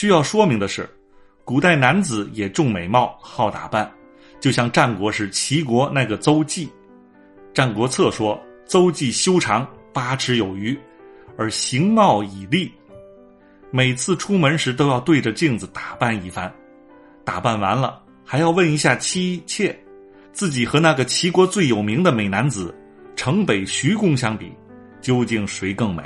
需要说明的是，古代男子也重美貌，好打扮，就像战国时齐国那个邹忌，《战国策》说：“邹忌修长八尺有余，而形貌以立。”每次出门时都要对着镜子打扮一番，打扮完了还要问一下妻妾，自己和那个齐国最有名的美男子城北徐公相比，究竟谁更美？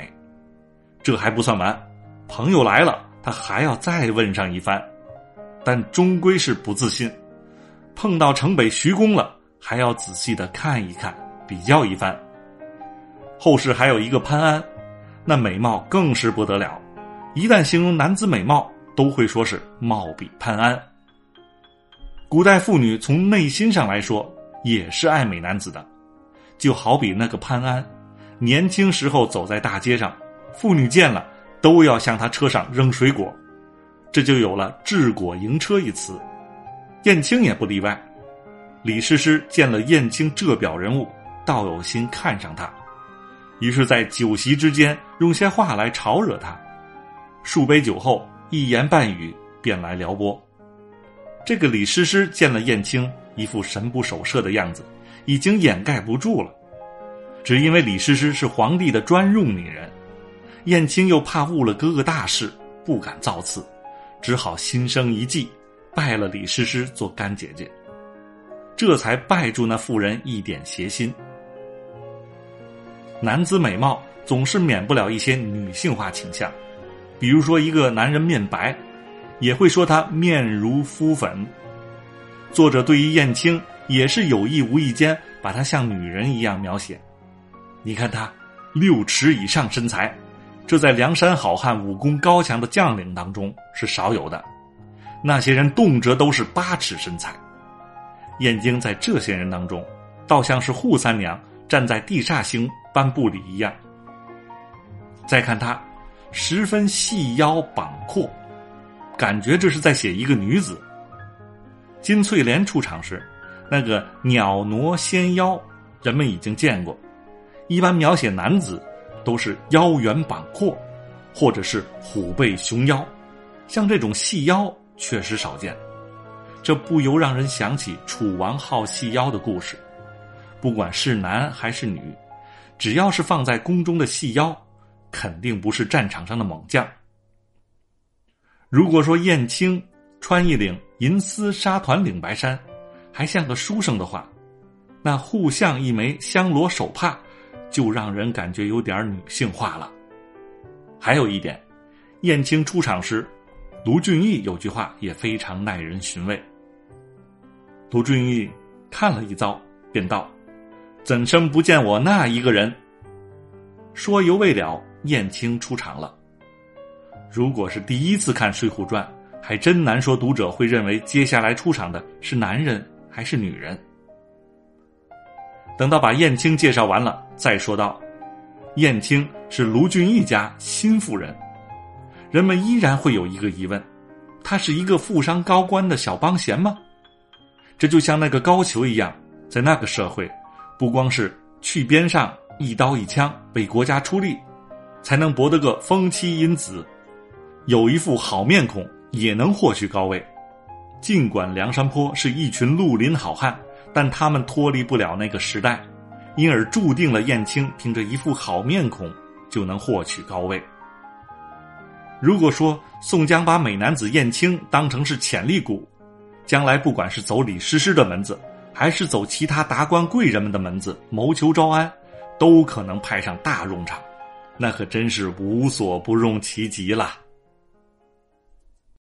这还不算完，朋友来了，他还要再问上一番，但终归是不自信。碰到城北徐公了，还要仔细的看一看，比较一番。后世还有一个潘安，那美貌更是不得了。一旦形容男子美貌，都会说是貌比潘安。古代妇女从内心上来说，也是爱美男子的，就好比那个潘安，年轻时候走在大街上，妇女见了都要向他车上扔水果，这就有了“掷果迎车”一词。燕青也不例外，李师师见了燕青这表人物，倒有心看上他，于是，在酒席之间用些话来吵惹他。数杯酒后，一言半语便来撩拨。这个李师师见了燕青，一副神不守舍的样子，已经掩盖不住了。只因为李师师是皇帝的专用女人，燕青又怕误了哥哥大事，不敢造次，只好心生一计，拜了李师师做干姐姐，这才败住那妇人一点邪心。男子美貌总是免不了一些女性化倾向。比如说，一个男人面白，也会说他面如敷粉。作者对于燕青也是有意无意间把她像女人一样描写。你看他六尺以上身材，这在梁山好汉、武功高强的将领当中是少有的。那些人动辄都是八尺身材，燕京在这些人当中，倒像是扈三娘站在地煞星颁布里一样。再看他。十分细腰膀阔，感觉这是在写一个女子。金翠莲出场时，那个袅娜纤腰，人们已经见过。一般描写男子，都是腰圆膀阔，或者是虎背熊腰，像这种细腰确实少见。这不由让人想起楚王好细腰的故事。不管是男还是女，只要是放在宫中的细腰。肯定不是战场上的猛将。如果说燕青穿一领银丝纱团领白衫，还像个书生的话，那互像一枚香罗手帕，就让人感觉有点女性化了。还有一点，燕青出场时，卢俊义有句话也非常耐人寻味。卢俊义看了一遭，便道：“怎生不见我那一个人？”说犹未了。燕青出场了。如果是第一次看《水浒传》，还真难说读者会认为接下来出场的是男人还是女人。等到把燕青介绍完了，再说道，燕青是卢俊义家新妇人，人们依然会有一个疑问：他是一个富商高官的小帮闲吗？这就像那个高俅一样，在那个社会，不光是去边上一刀一枪为国家出力。才能博得个封妻荫子，有一副好面孔也能获取高位。尽管梁山坡是一群绿林好汉，但他们脱离不了那个时代，因而注定了燕青凭着一副好面孔就能获取高位。如果说宋江把美男子燕青当成是潜力股，将来不管是走李师师的门子，还是走其他达官贵人们的门子谋求招安，都可能派上大用场。那可真是无所不用其极了。